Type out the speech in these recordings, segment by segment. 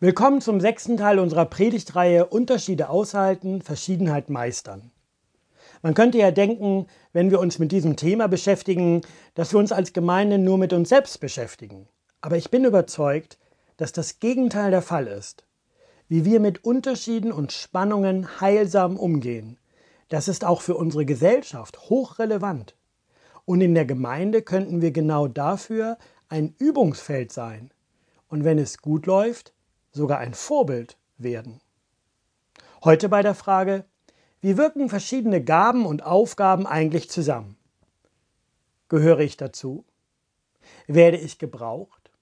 Willkommen zum sechsten Teil unserer Predigtreihe Unterschiede aushalten, Verschiedenheit meistern. Man könnte ja denken, wenn wir uns mit diesem Thema beschäftigen, dass wir uns als Gemeinde nur mit uns selbst beschäftigen. Aber ich bin überzeugt, dass das Gegenteil der Fall ist. Wie wir mit Unterschieden und Spannungen heilsam umgehen, das ist auch für unsere Gesellschaft hochrelevant. Und in der Gemeinde könnten wir genau dafür ein Übungsfeld sein. Und wenn es gut läuft, sogar ein Vorbild werden. Heute bei der Frage, wie wirken verschiedene Gaben und Aufgaben eigentlich zusammen? Gehöre ich dazu? Werde ich gebraucht?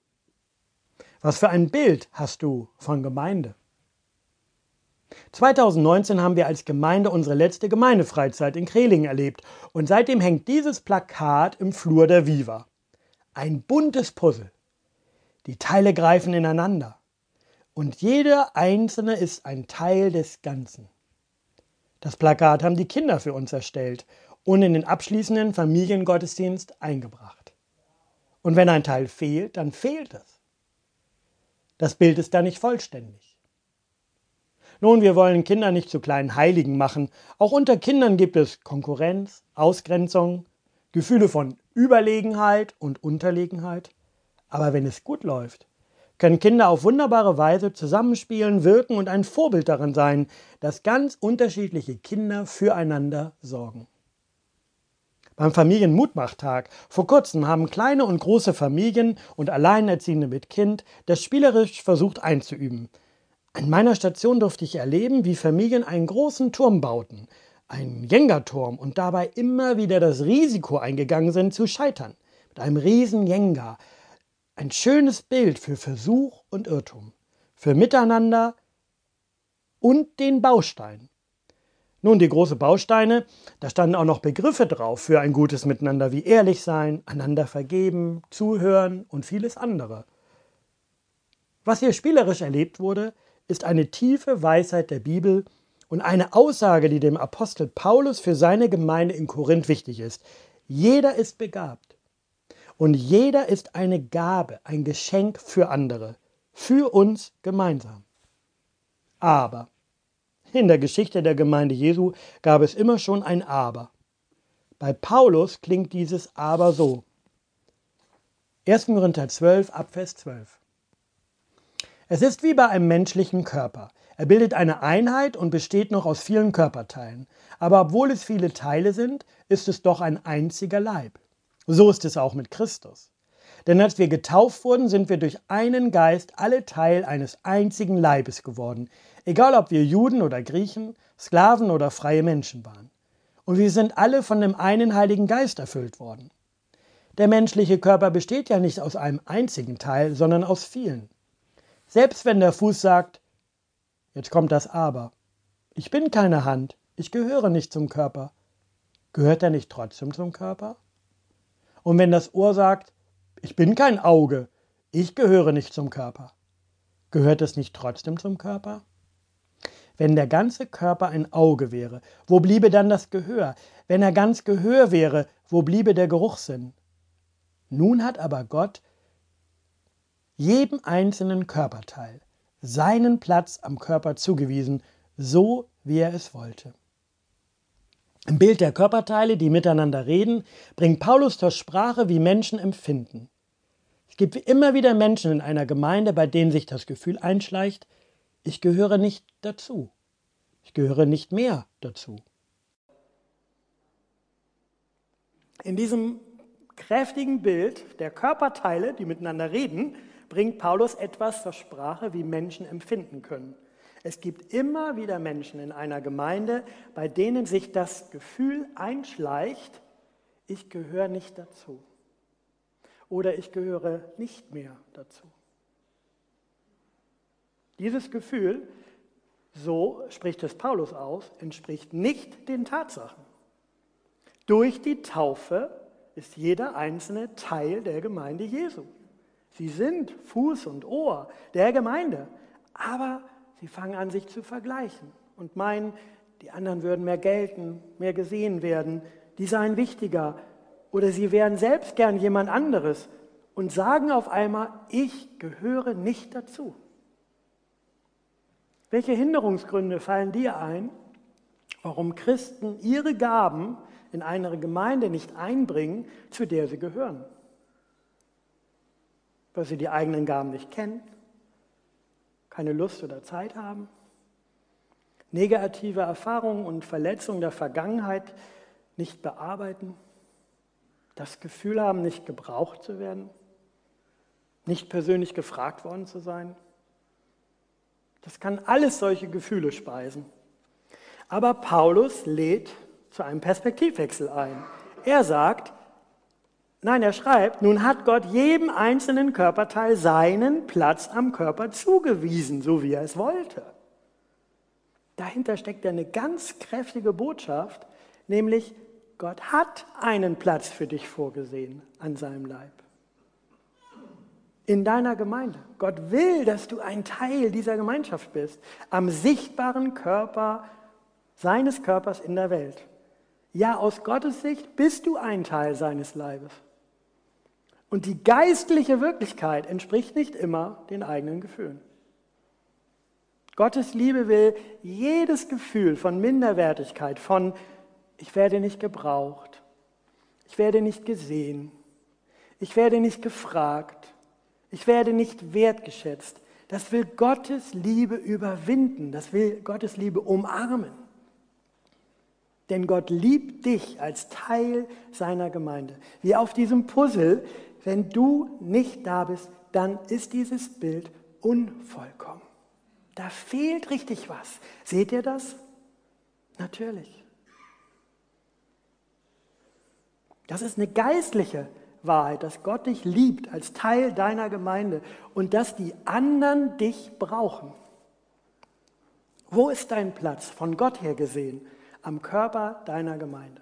Was für ein Bild hast du von Gemeinde? 2019 haben wir als Gemeinde unsere letzte Gemeindefreizeit in Krelingen erlebt und seitdem hängt dieses Plakat im Flur der Viva. Ein buntes Puzzle. Die Teile greifen ineinander und jeder einzelne ist ein Teil des Ganzen. Das Plakat haben die Kinder für uns erstellt und in den abschließenden Familiengottesdienst eingebracht. Und wenn ein Teil fehlt, dann fehlt es. Das Bild ist da nicht vollständig. Nun, wir wollen Kinder nicht zu kleinen Heiligen machen. Auch unter Kindern gibt es Konkurrenz, Ausgrenzung, Gefühle von Überlegenheit und Unterlegenheit. Aber wenn es gut läuft, können Kinder auf wunderbare Weise zusammenspielen, wirken und ein Vorbild darin sein, dass ganz unterschiedliche Kinder füreinander sorgen. Beim Familienmutmachtag vor kurzem haben kleine und große Familien und Alleinerziehende mit Kind das spielerisch versucht einzuüben. An meiner Station durfte ich erleben, wie Familien einen großen Turm bauten, einen Jenga-Turm und dabei immer wieder das Risiko eingegangen sind zu scheitern. Mit einem riesen Jenga, ein schönes Bild für Versuch und Irrtum, für Miteinander und den Baustein. Nun, die großen Bausteine, da standen auch noch Begriffe drauf für ein gutes Miteinander wie ehrlich sein, einander vergeben, zuhören und vieles andere. Was hier spielerisch erlebt wurde, ist eine tiefe Weisheit der Bibel und eine Aussage, die dem Apostel Paulus für seine Gemeinde in Korinth wichtig ist. Jeder ist begabt. Und jeder ist eine Gabe, ein Geschenk für andere, für uns gemeinsam. Aber in der Geschichte der Gemeinde Jesu gab es immer schon ein Aber. Bei Paulus klingt dieses Aber so. 1. Korinther 12, Abvers 12. Es ist wie bei einem menschlichen Körper. Er bildet eine Einheit und besteht noch aus vielen Körperteilen. Aber obwohl es viele Teile sind, ist es doch ein einziger Leib. So ist es auch mit Christus. Denn als wir getauft wurden, sind wir durch einen Geist alle Teil eines einzigen Leibes geworden, egal ob wir Juden oder Griechen, Sklaven oder freie Menschen waren. Und wir sind alle von dem einen Heiligen Geist erfüllt worden. Der menschliche Körper besteht ja nicht aus einem einzigen Teil, sondern aus vielen. Selbst wenn der Fuß sagt, jetzt kommt das Aber, ich bin keine Hand, ich gehöre nicht zum Körper, gehört er nicht trotzdem zum Körper? Und wenn das Ohr sagt, ich bin kein Auge, ich gehöre nicht zum Körper, gehört es nicht trotzdem zum Körper? Wenn der ganze Körper ein Auge wäre, wo bliebe dann das Gehör? Wenn er ganz Gehör wäre, wo bliebe der Geruchssinn? Nun hat aber Gott jedem einzelnen Körperteil seinen Platz am Körper zugewiesen, so wie er es wollte. Im Bild der Körperteile, die miteinander reden, bringt Paulus zur Sprache, wie Menschen empfinden. Es gibt immer wieder Menschen in einer Gemeinde, bei denen sich das Gefühl einschleicht, ich gehöre nicht dazu. Ich gehöre nicht mehr dazu. In diesem kräftigen Bild der Körperteile, die miteinander reden, bringt Paulus etwas zur Sprache, wie Menschen empfinden können. Es gibt immer wieder Menschen in einer Gemeinde, bei denen sich das Gefühl einschleicht, ich gehöre nicht dazu oder ich gehöre nicht mehr dazu. Dieses Gefühl, so spricht es Paulus aus, entspricht nicht den Tatsachen. Durch die Taufe ist jeder einzelne Teil der Gemeinde Jesu. Sie sind Fuß und Ohr der Gemeinde, aber Sie fangen an, sich zu vergleichen und meinen, die anderen würden mehr gelten, mehr gesehen werden, die seien wichtiger oder sie wären selbst gern jemand anderes und sagen auf einmal, ich gehöre nicht dazu. Welche Hinderungsgründe fallen dir ein, warum Christen ihre Gaben in eine Gemeinde nicht einbringen, zu der sie gehören? Weil sie die eigenen Gaben nicht kennen, keine Lust oder Zeit haben, negative Erfahrungen und Verletzungen der Vergangenheit nicht bearbeiten, das Gefühl haben, nicht gebraucht zu werden, nicht persönlich gefragt worden zu sein. Das kann alles solche Gefühle speisen. Aber Paulus lädt zu einem Perspektivwechsel ein. Er sagt, nein, er schreibt, nun hat Gott jedem einzelnen Körperteil seinen Platz am Körper zugewiesen, so wie er es wollte. Dahinter steckt ja eine ganz kräftige Botschaft, nämlich Gott hat einen Platz für dich vorgesehen an seinem Leib. In deiner Gemeinde. Gott will, dass du ein Teil dieser Gemeinschaft bist, am sichtbaren Körper seines Körpers in der Welt. Ja, aus Gottes Sicht bist du ein Teil seines Leibes. Und die geistliche Wirklichkeit entspricht nicht immer den eigenen Gefühlen. Gottes Liebe will jedes Gefühl von Minderwertigkeit, von ich werde nicht gebraucht, ich werde nicht gesehen, ich werde nicht gefragt, ich werde nicht wertgeschätzt. Das will Gottes Liebe überwinden, das will Gottes Liebe umarmen. Denn Gott liebt dich als Teil seiner Gemeinde. Wie auf diesem Puzzle, wenn du nicht da bist, dann ist dieses Bild unvollkommen. Da fehlt richtig was. Seht ihr das? Natürlich. Das ist eine geistliche Wahrheit, dass Gott dich liebt als Teil deiner Gemeinde und dass die anderen dich brauchen. Wo ist dein Platz von Gott her gesehen am Körper deiner Gemeinde?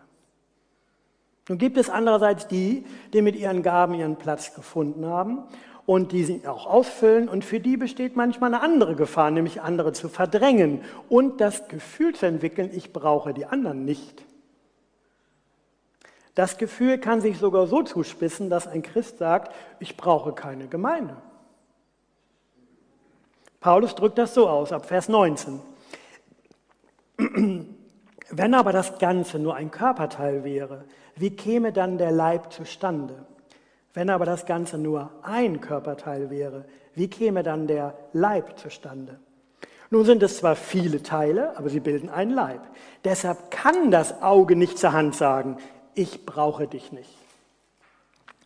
Nun gibt es andererseits die, die mit ihren Gaben ihren Platz gefunden haben und die sie auch ausfüllen und für die besteht manchmal eine andere Gefahr, nämlich andere zu verdrängen und das Gefühl zu entwickeln, ich brauche die anderen nicht. Das Gefühl kann sich sogar so zuspitzen, dass ein Christ sagt, ich brauche keine Gemeinde. Paulus drückt das so aus, ab Vers 19. Wenn aber das Ganze nur ein Körperteil wäre, wie käme dann der Leib zustande? Wenn aber das Ganze nur ein Körperteil wäre, wie käme dann der Leib zustande? Nun sind es zwar viele Teile, aber sie bilden einen Leib. Deshalb kann das Auge nicht zur Hand sagen, ich brauche dich nicht.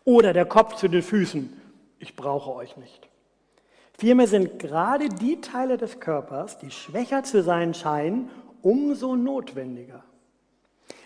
Oder der Kopf zu den Füßen, ich brauche euch nicht. Vielmehr sind gerade die Teile des Körpers, die schwächer zu sein scheinen, umso notwendiger.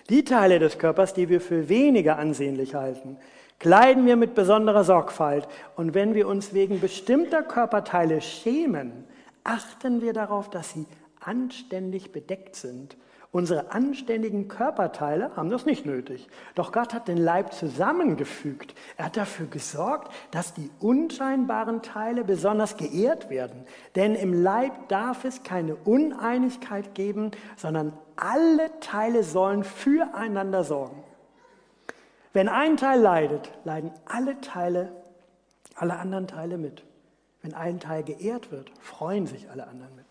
Die Teile des Körpers, die wir für weniger ansehnlich halten, kleiden wir mit besonderer Sorgfalt. Und wenn wir uns wegen bestimmter Körperteile schämen, achten wir darauf, dass sie anständig bedeckt sind Unsere anständigen Körperteile haben das nicht nötig. Doch Gott hat den Leib zusammengefügt. Er hat dafür gesorgt, dass die unscheinbaren Teile besonders geehrt werden. Denn im Leib darf es keine Uneinigkeit geben, sondern alle Teile sollen füreinander sorgen. Wenn ein Teil leidet, leiden alle Teile, alle anderen Teile mit. Wenn ein Teil geehrt wird, freuen sich alle anderen mit.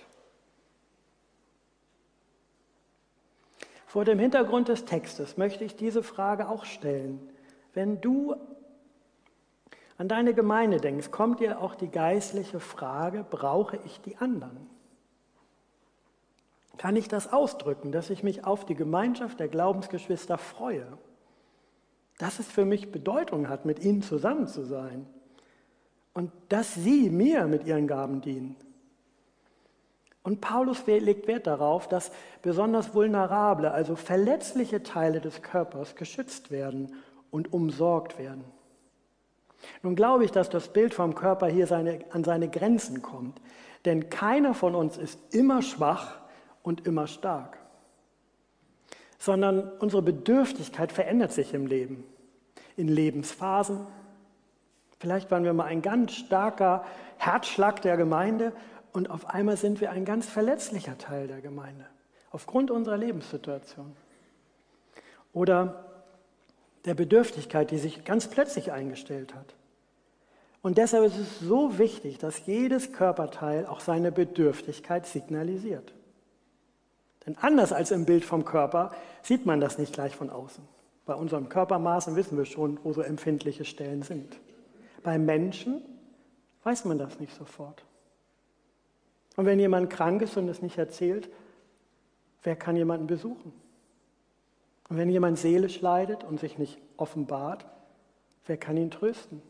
Vor dem Hintergrund des Textes möchte ich diese Frage auch stellen. Wenn du an deine Gemeinde denkst, kommt dir auch die geistliche Frage, brauche ich die anderen? Kann ich das ausdrücken, dass ich mich auf die Gemeinschaft der Glaubensgeschwister freue? Dass es für mich Bedeutung hat, mit ihnen zusammen zu sein und dass sie mir mit ihren Gaben dienen. Und Paulus legt Wert darauf, dass besonders vulnerable, also verletzliche Teile des Körpers geschützt werden und umsorgt werden. Nun glaube ich, dass das Bild vom Körper hier seine, an seine Grenzen kommt, denn keiner von uns ist immer schwach und immer stark, sondern unsere Bedürftigkeit verändert sich im Leben, in Lebensphasen. Vielleicht waren wir mal ein ganz starker Herzschlag der Gemeinde und auf einmal sind wir ein ganz verletzlicher Teil der Gemeinde, aufgrund unserer Lebenssituation. Oder der Bedürftigkeit, die sich ganz plötzlich eingestellt hat. Und deshalb ist es so wichtig, dass jedes Körperteil auch seine Bedürftigkeit signalisiert. Denn anders als im Bild vom Körper sieht man das nicht gleich von außen. Bei unseren Körpermaßen wissen wir schon, wo so empfindliche Stellen sind. Beim Menschen weiß man das nicht sofort. Und wenn jemand krank ist und es nicht erzählt, wer kann jemanden besuchen? Und wenn jemand seelisch leidet und sich nicht offenbart, wer kann ihn trösten?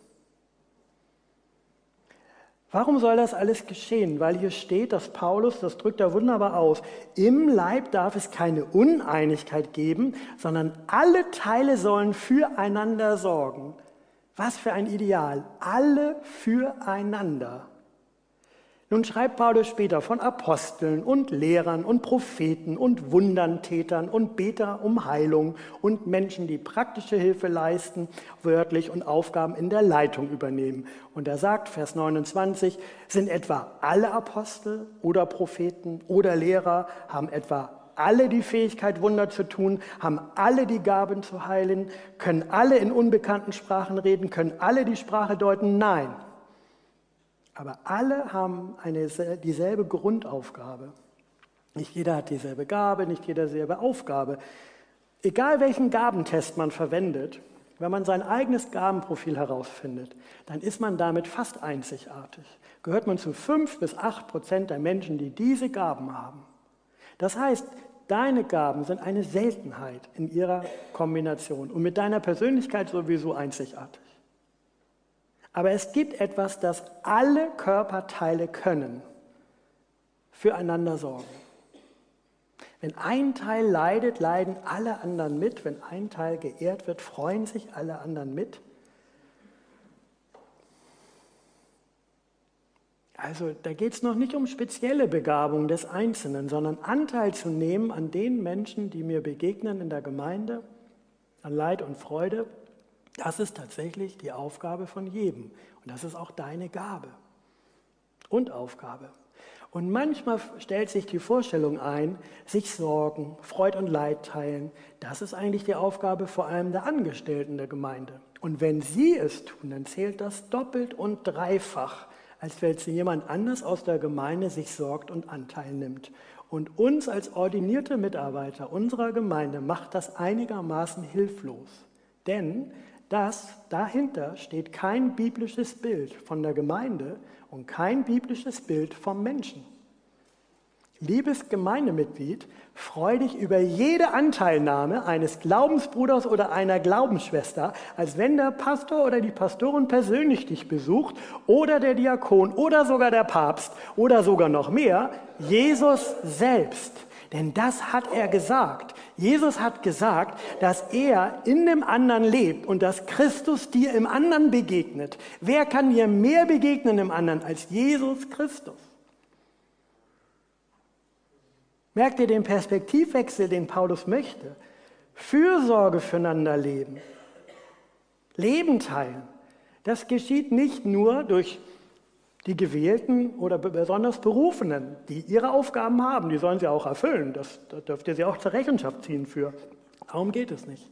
Warum soll das alles geschehen? Weil hier steht, dass Paulus, das drückt er wunderbar aus, im Leib darf es keine Uneinigkeit geben, sondern alle Teile sollen füreinander sorgen. Was für ein Ideal. Alle füreinander. Nun schreibt Paulus später von Aposteln und Lehrern und Propheten und Wunderntätern und Beter um Heilung und Menschen, die praktische Hilfe leisten, wörtlich und Aufgaben in der Leitung übernehmen. Und er sagt, Vers 29, sind etwa alle Apostel oder Propheten oder Lehrer, haben etwa alle die Fähigkeit, Wunder zu tun, haben alle die Gaben zu heilen, können alle in unbekannten Sprachen reden, können alle die Sprache deuten? Nein. Aber alle haben eine, dieselbe Grundaufgabe. Nicht jeder hat dieselbe Gabe, nicht jeder dieselbe Aufgabe. Egal welchen Gabentest man verwendet, wenn man sein eigenes Gabenprofil herausfindet, dann ist man damit fast einzigartig. Gehört man zu fünf bis acht Prozent der Menschen, die diese Gaben haben. Das heißt, deine Gaben sind eine Seltenheit in ihrer Kombination und mit deiner Persönlichkeit sowieso einzigartig. Aber es gibt etwas, das alle Körperteile können, füreinander sorgen. Wenn ein Teil leidet, leiden alle anderen mit. Wenn ein Teil geehrt wird, freuen sich alle anderen mit. Also da geht es noch nicht um spezielle Begabung des Einzelnen, sondern Anteil zu nehmen an den Menschen, die mir begegnen in der Gemeinde, an Leid und Freude das ist tatsächlich die Aufgabe von jedem. Und das ist auch deine Gabe und Aufgabe. Und manchmal stellt sich die Vorstellung ein, sich sorgen, Freud und Leid teilen. Das ist eigentlich die Aufgabe vor allem der Angestellten der Gemeinde. Und wenn sie es tun, dann zählt das doppelt und dreifach, als wenn jemand anders aus der Gemeinde sich sorgt und Anteil nimmt. Und uns als ordinierte Mitarbeiter unserer Gemeinde macht das einigermaßen hilflos. Denn das dahinter steht kein biblisches Bild von der Gemeinde und kein biblisches Bild vom Menschen. Liebes Gemeindemitglied, freu dich über jede Anteilnahme eines Glaubensbruders oder einer Glaubensschwester, als wenn der Pastor oder die Pastorin persönlich dich besucht oder der Diakon oder sogar der Papst oder sogar noch mehr, Jesus selbst. Denn das hat er gesagt. Jesus hat gesagt, dass er in dem anderen lebt und dass Christus dir im anderen begegnet. Wer kann dir mehr begegnen im anderen als Jesus Christus? Merkt ihr den Perspektivwechsel, den Paulus möchte? Fürsorge füreinander leben. Leben teilen. Das geschieht nicht nur durch die Gewählten oder besonders Berufenen, die ihre Aufgaben haben, die sollen sie auch erfüllen. Das, da dürft ihr sie auch zur Rechenschaft ziehen für. Darum geht es nicht.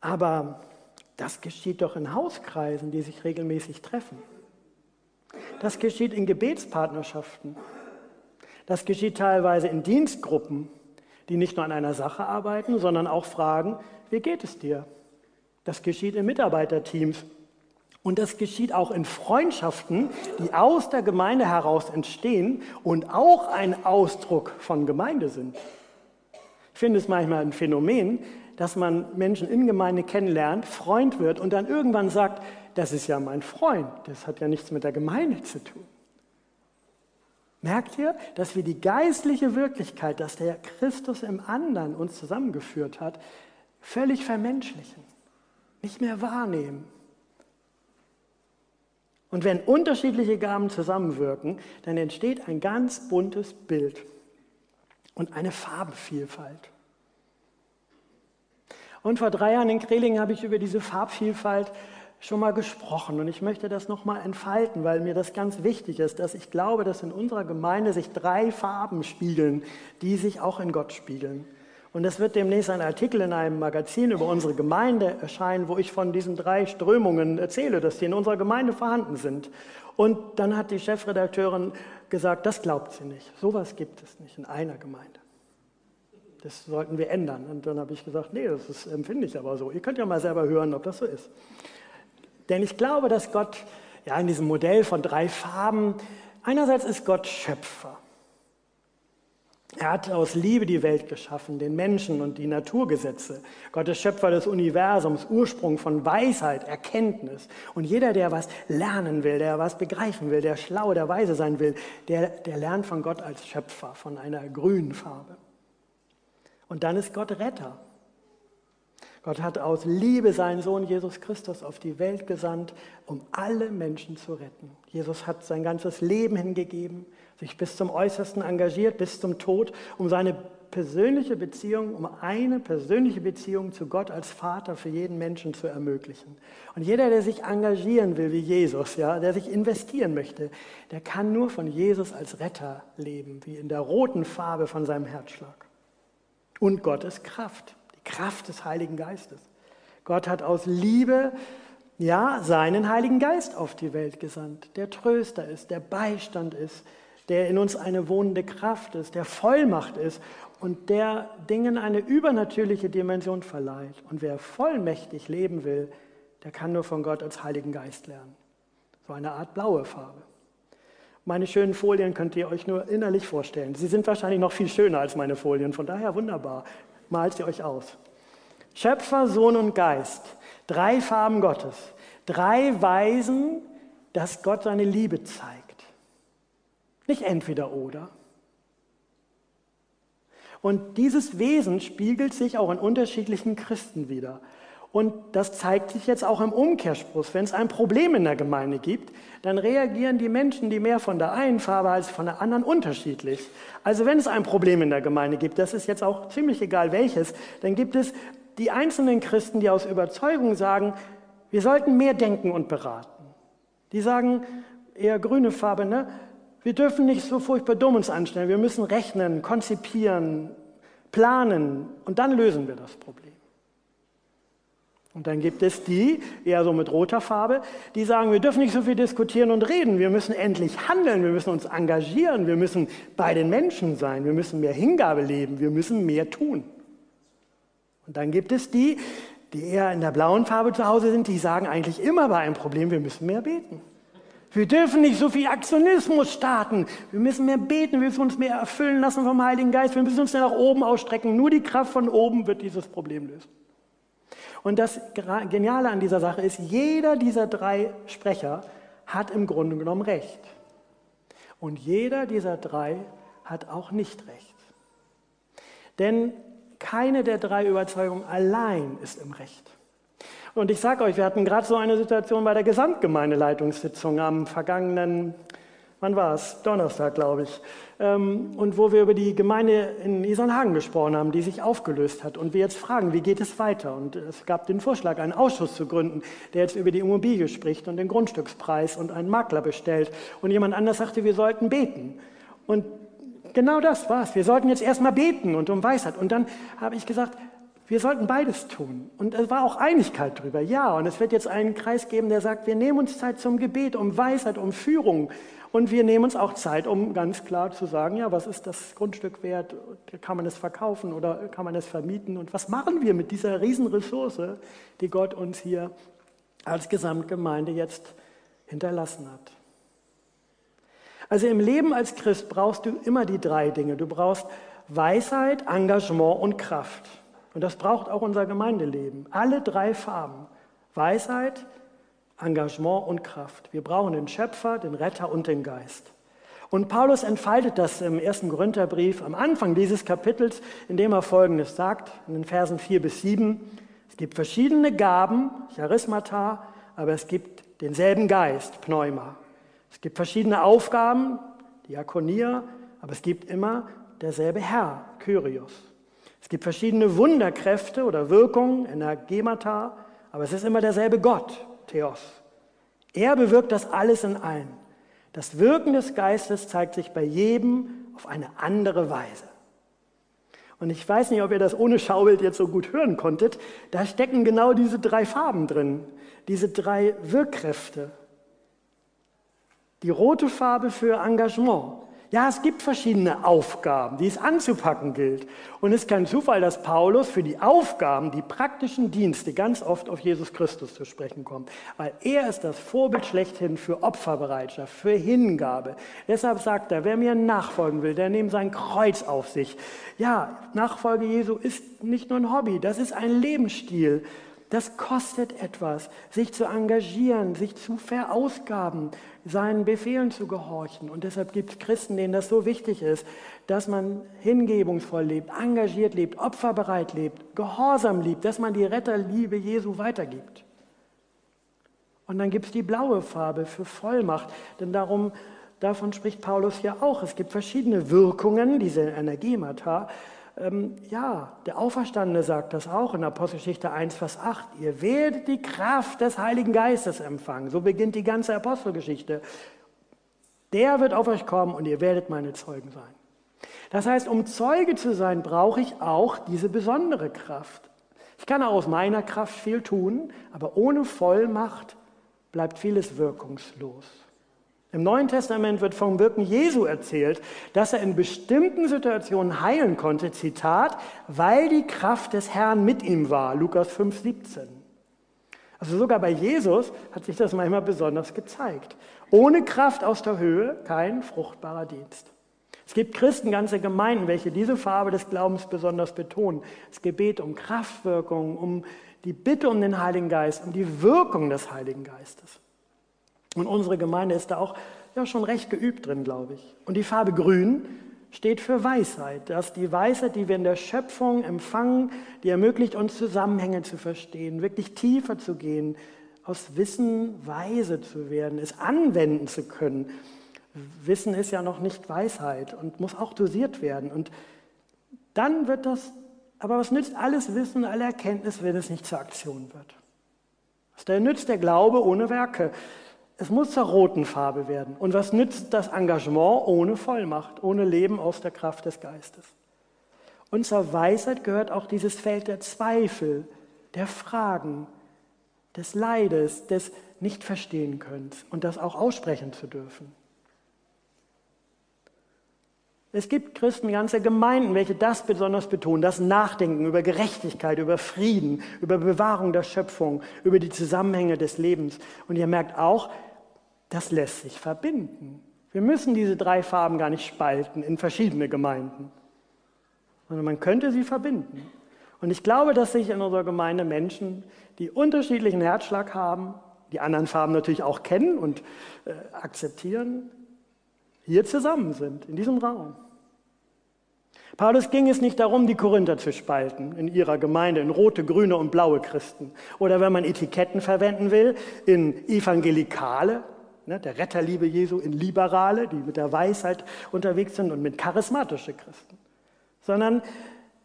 Aber das geschieht doch in Hauskreisen, die sich regelmäßig treffen. Das geschieht in Gebetspartnerschaften. Das geschieht teilweise in Dienstgruppen, die nicht nur an einer Sache arbeiten, sondern auch fragen, wie geht es dir? Das geschieht in Mitarbeiterteams, und das geschieht auch in Freundschaften, die aus der Gemeinde heraus entstehen und auch ein Ausdruck von Gemeinde sind. Ich finde es manchmal ein Phänomen, dass man Menschen in Gemeinde kennenlernt, Freund wird und dann irgendwann sagt, das ist ja mein Freund, das hat ja nichts mit der Gemeinde zu tun. Merkt ihr, dass wir die geistliche Wirklichkeit, dass der Christus im anderen uns zusammengeführt hat, völlig vermenschlichen, nicht mehr wahrnehmen? Und wenn unterschiedliche Gaben zusammenwirken, dann entsteht ein ganz buntes Bild und eine Farbenvielfalt. Und vor drei Jahren in Kreling habe ich über diese Farbvielfalt schon mal gesprochen und ich möchte das nochmal entfalten, weil mir das ganz wichtig ist, dass ich glaube, dass in unserer Gemeinde sich drei Farben spiegeln, die sich auch in Gott spiegeln. Und es wird demnächst ein Artikel in einem Magazin über unsere Gemeinde erscheinen, wo ich von diesen drei Strömungen erzähle, dass die in unserer Gemeinde vorhanden sind. Und dann hat die Chefredakteurin gesagt, das glaubt sie nicht. Sowas gibt es nicht in einer Gemeinde. Das sollten wir ändern. Und dann habe ich gesagt, nee, das ist, empfinde ich aber so. Ihr könnt ja mal selber hören, ob das so ist. Denn ich glaube, dass Gott ja in diesem Modell von drei Farben, einerseits ist Gott Schöpfer. Er hat aus Liebe die Welt geschaffen, den Menschen und die Naturgesetze. Gott ist Schöpfer des Universums, Ursprung von Weisheit, Erkenntnis. Und jeder, der was lernen will, der was begreifen will, der schlau, der weise sein will, der, der lernt von Gott als Schöpfer, von einer grünen Farbe. Und dann ist Gott Retter. Gott hat aus Liebe seinen Sohn Jesus Christus auf die Welt gesandt, um alle Menschen zu retten. Jesus hat sein ganzes Leben hingegeben, sich bis zum Äußersten engagiert, bis zum Tod, um seine persönliche Beziehung, um eine persönliche Beziehung zu Gott als Vater für jeden Menschen zu ermöglichen. Und jeder, der sich engagieren will wie Jesus, ja, der sich investieren möchte, der kann nur von Jesus als Retter leben, wie in der roten Farbe von seinem Herzschlag. Und Gottes Kraft. Kraft des Heiligen Geistes. Gott hat aus Liebe, ja, seinen Heiligen Geist auf die Welt gesandt, der Tröster ist, der Beistand ist, der in uns eine wohnende Kraft ist, der Vollmacht ist und der Dingen eine übernatürliche Dimension verleiht. Und wer vollmächtig leben will, der kann nur von Gott als Heiligen Geist lernen. So eine Art blaue Farbe. Meine schönen Folien könnt ihr euch nur innerlich vorstellen. Sie sind wahrscheinlich noch viel schöner als meine Folien, von daher wunderbar. Malt ihr euch aus. Schöpfer, Sohn und Geist. Drei Farben Gottes. Drei Weisen, dass Gott seine Liebe zeigt. Nicht entweder oder. Und dieses Wesen spiegelt sich auch in unterschiedlichen Christen wieder. Und das zeigt sich jetzt auch im Umkehrspruch. Wenn es ein Problem in der Gemeinde gibt, dann reagieren die Menschen, die mehr von der einen Farbe als von der anderen, unterschiedlich. Also wenn es ein Problem in der Gemeinde gibt, das ist jetzt auch ziemlich egal welches, dann gibt es die einzelnen Christen, die aus Überzeugung sagen, wir sollten mehr denken und beraten. Die sagen, eher grüne Farbe, ne? Wir dürfen nicht so furchtbar dumm uns anstellen, wir müssen rechnen, konzipieren, planen und dann lösen wir das Problem. Und dann gibt es die, eher so mit roter Farbe, die sagen, wir dürfen nicht so viel diskutieren und reden, wir müssen endlich handeln, wir müssen uns engagieren, wir müssen bei den Menschen sein, wir müssen mehr Hingabe leben, wir müssen mehr tun. Und dann gibt es die, die eher in der blauen Farbe zu Hause sind, die sagen eigentlich immer bei einem Problem, wir müssen mehr beten. Wir dürfen nicht so viel Aktionismus starten. Wir müssen mehr beten, wir müssen uns mehr erfüllen lassen vom Heiligen Geist. Wir müssen uns nach oben ausstrecken. Nur die Kraft von oben wird dieses Problem lösen. Und das Geniale an dieser Sache ist, jeder dieser drei Sprecher hat im Grunde genommen recht. Und jeder dieser drei hat auch nicht recht. Denn keine der drei Überzeugungen allein ist im Recht. Und ich sage euch, wir hatten gerade so eine Situation bei der Gesamtgemeindeleitungssitzung am vergangenen wann war es? Donnerstag, glaube ich. Ähm, und wo wir über die Gemeinde in Isernhagen gesprochen haben, die sich aufgelöst hat. Und wir jetzt fragen, wie geht es weiter? Und es gab den Vorschlag, einen Ausschuss zu gründen, der jetzt über die Immobilie spricht und den Grundstückspreis und einen Makler bestellt. Und jemand anders sagte, wir sollten beten. Und genau das war's. Wir sollten jetzt erstmal beten und um Weisheit. Und dann habe ich gesagt, wir sollten beides tun. Und es war auch Einigkeit darüber. Ja, und es wird jetzt einen Kreis geben, der sagt, wir nehmen uns Zeit zum Gebet, um Weisheit, um Führung. Und wir nehmen uns auch Zeit, um ganz klar zu sagen, ja, was ist das Grundstück wert? Kann man es verkaufen oder kann man es vermieten? Und was machen wir mit dieser Riesenressource, die Gott uns hier als Gesamtgemeinde jetzt hinterlassen hat? Also im Leben als Christ brauchst du immer die drei Dinge. Du brauchst Weisheit, Engagement und Kraft. Und das braucht auch unser Gemeindeleben. Alle drei Farben. Weisheit, Engagement und Kraft. Wir brauchen den Schöpfer, den Retter und den Geist. Und Paulus entfaltet das im ersten Korintherbrief am Anfang dieses Kapitels, indem er Folgendes sagt, in den Versen 4 bis 7. Es gibt verschiedene Gaben, Charismata, aber es gibt denselben Geist, Pneuma. Es gibt verschiedene Aufgaben, Diakonia, aber es gibt immer derselbe Herr, Kyrios. Es gibt verschiedene Wunderkräfte oder Wirkungen, Energemata, aber es ist immer derselbe Gott, Theos. Er bewirkt das alles in allen. Das Wirken des Geistes zeigt sich bei jedem auf eine andere Weise. Und ich weiß nicht, ob ihr das ohne Schaubild jetzt so gut hören konntet. Da stecken genau diese drei Farben drin, diese drei Wirkkräfte. Die rote Farbe für Engagement, ja, es gibt verschiedene Aufgaben, die es anzupacken gilt. Und es ist kein Zufall, dass Paulus für die Aufgaben, die praktischen Dienste ganz oft auf Jesus Christus zu sprechen kommt. Weil er ist das Vorbild schlechthin für Opferbereitschaft, für Hingabe. Deshalb sagt er, wer mir nachfolgen will, der nimmt sein Kreuz auf sich. Ja, Nachfolge Jesu ist nicht nur ein Hobby, das ist ein Lebensstil. Das kostet etwas, sich zu engagieren, sich zu verausgaben, seinen Befehlen zu gehorchen. Und deshalb gibt es Christen, denen das so wichtig ist, dass man hingebungsvoll lebt, engagiert lebt, opferbereit lebt, gehorsam liebt, dass man die Retterliebe Jesu weitergibt. Und dann gibt es die blaue Farbe für Vollmacht, denn darum, davon spricht Paulus ja auch. Es gibt verschiedene Wirkungen, diese Energiemata, ähm, ja, der Auferstandene sagt das auch in Apostelgeschichte 1, Vers 8. Ihr werdet die Kraft des Heiligen Geistes empfangen. So beginnt die ganze Apostelgeschichte. Der wird auf euch kommen und ihr werdet meine Zeugen sein. Das heißt, um Zeuge zu sein, brauche ich auch diese besondere Kraft. Ich kann auch aus meiner Kraft viel tun, aber ohne Vollmacht bleibt vieles wirkungslos. Im Neuen Testament wird vom Wirken Jesu erzählt, dass er in bestimmten Situationen heilen konnte, Zitat, weil die Kraft des Herrn mit ihm war, Lukas 5, 17. Also sogar bei Jesus hat sich das manchmal besonders gezeigt. Ohne Kraft aus der Höhe kein fruchtbarer Dienst. Es gibt Christen, ganze Gemeinden, welche diese Farbe des Glaubens besonders betonen. Das Gebet um Kraftwirkung, um die Bitte um den Heiligen Geist, um die Wirkung des Heiligen Geistes. Und unsere Gemeinde ist da auch ja, schon recht geübt drin, glaube ich. Und die Farbe Grün steht für Weisheit. Das ist die Weisheit, die wir in der Schöpfung empfangen, die ermöglicht uns Zusammenhänge zu verstehen, wirklich tiefer zu gehen, aus Wissen weise zu werden, es anwenden zu können. Wissen ist ja noch nicht Weisheit und muss auch dosiert werden. Und dann wird das, aber was nützt alles Wissen, alle Erkenntnis, wenn es nicht zur Aktion wird? Was nützt der Glaube ohne Werke? Es muss zur roten Farbe werden. Und was nützt das Engagement ohne Vollmacht, ohne Leben aus der Kraft des Geistes? Und zur Weisheit gehört auch dieses Feld der Zweifel, der Fragen, des Leides, des Nicht-Verstehen-Könns und das auch aussprechen zu dürfen. Es gibt Christen, ganze Gemeinden, welche das besonders betonen, das Nachdenken über Gerechtigkeit, über Frieden, über Bewahrung der Schöpfung, über die Zusammenhänge des Lebens. Und ihr merkt auch, das lässt sich verbinden. Wir müssen diese drei Farben gar nicht spalten in verschiedene Gemeinden, sondern man könnte sie verbinden. Und ich glaube, dass sich in unserer Gemeinde Menschen, die unterschiedlichen Herzschlag haben, die anderen Farben natürlich auch kennen und äh, akzeptieren, hier zusammen sind, in diesem Raum. Paulus ging es nicht darum, die Korinther zu spalten in ihrer Gemeinde in rote, grüne und blaue Christen. Oder wenn man Etiketten verwenden will, in Evangelikale ne, der Retterliebe Jesu in Liberale, die mit der Weisheit unterwegs sind und mit charismatische Christen, sondern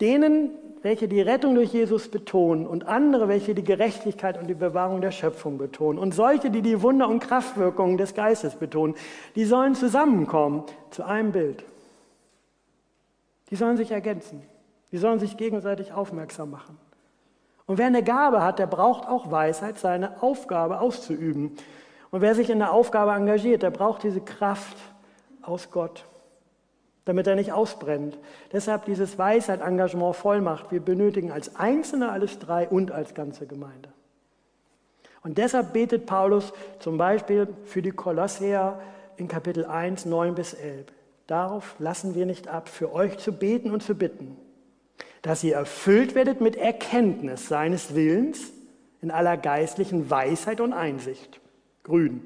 denen, welche die Rettung durch Jesus betonen und andere, welche die Gerechtigkeit und die Bewahrung der Schöpfung betonen und solche, die die Wunder und Kraftwirkungen des Geistes betonen, die sollen zusammenkommen zu einem Bild. Die sollen sich ergänzen. Die sollen sich gegenseitig aufmerksam machen. Und wer eine Gabe hat, der braucht auch Weisheit, seine Aufgabe auszuüben. Und wer sich in der Aufgabe engagiert, der braucht diese Kraft aus Gott, damit er nicht ausbrennt. Deshalb dieses Weisheit, Engagement, Vollmacht. Wir benötigen als Einzelne alles drei und als ganze Gemeinde. Und deshalb betet Paulus zum Beispiel für die Kolosseer in Kapitel 1, 9 bis 11. Darauf lassen wir nicht ab, für euch zu beten und zu bitten, dass ihr erfüllt werdet mit Erkenntnis seines Willens in aller geistlichen Weisheit und Einsicht grün,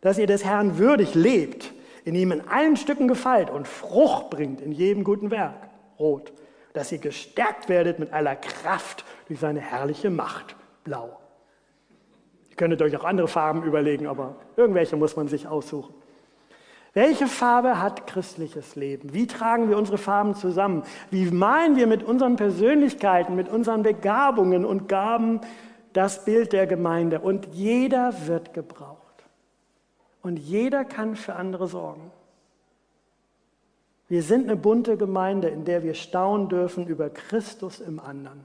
dass ihr des Herrn würdig lebt, in ihm in allen Stücken gefeilt und Frucht bringt in jedem guten Werk, rot, dass ihr gestärkt werdet mit aller Kraft durch seine herrliche Macht, blau. Ihr könntet euch auch andere Farben überlegen, aber irgendwelche muss man sich aussuchen. Welche Farbe hat christliches Leben? Wie tragen wir unsere Farben zusammen? Wie malen wir mit unseren Persönlichkeiten, mit unseren Begabungen und Gaben das Bild der Gemeinde und jeder wird gebraucht. Und jeder kann für andere sorgen. Wir sind eine bunte Gemeinde, in der wir staunen dürfen über Christus im anderen.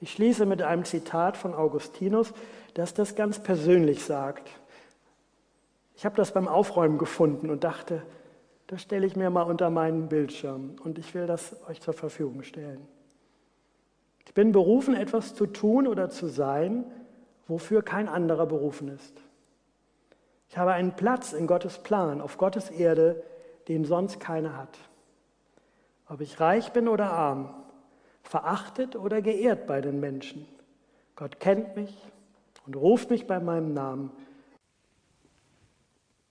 Ich schließe mit einem Zitat von Augustinus, das das ganz persönlich sagt. Ich habe das beim Aufräumen gefunden und dachte, das stelle ich mir mal unter meinen Bildschirm und ich will das euch zur Verfügung stellen. Ich bin berufen, etwas zu tun oder zu sein, wofür kein anderer berufen ist. Ich habe einen Platz in Gottes Plan, auf Gottes Erde, den sonst keiner hat. Ob ich reich bin oder arm, verachtet oder geehrt bei den Menschen. Gott kennt mich und ruft mich bei meinem Namen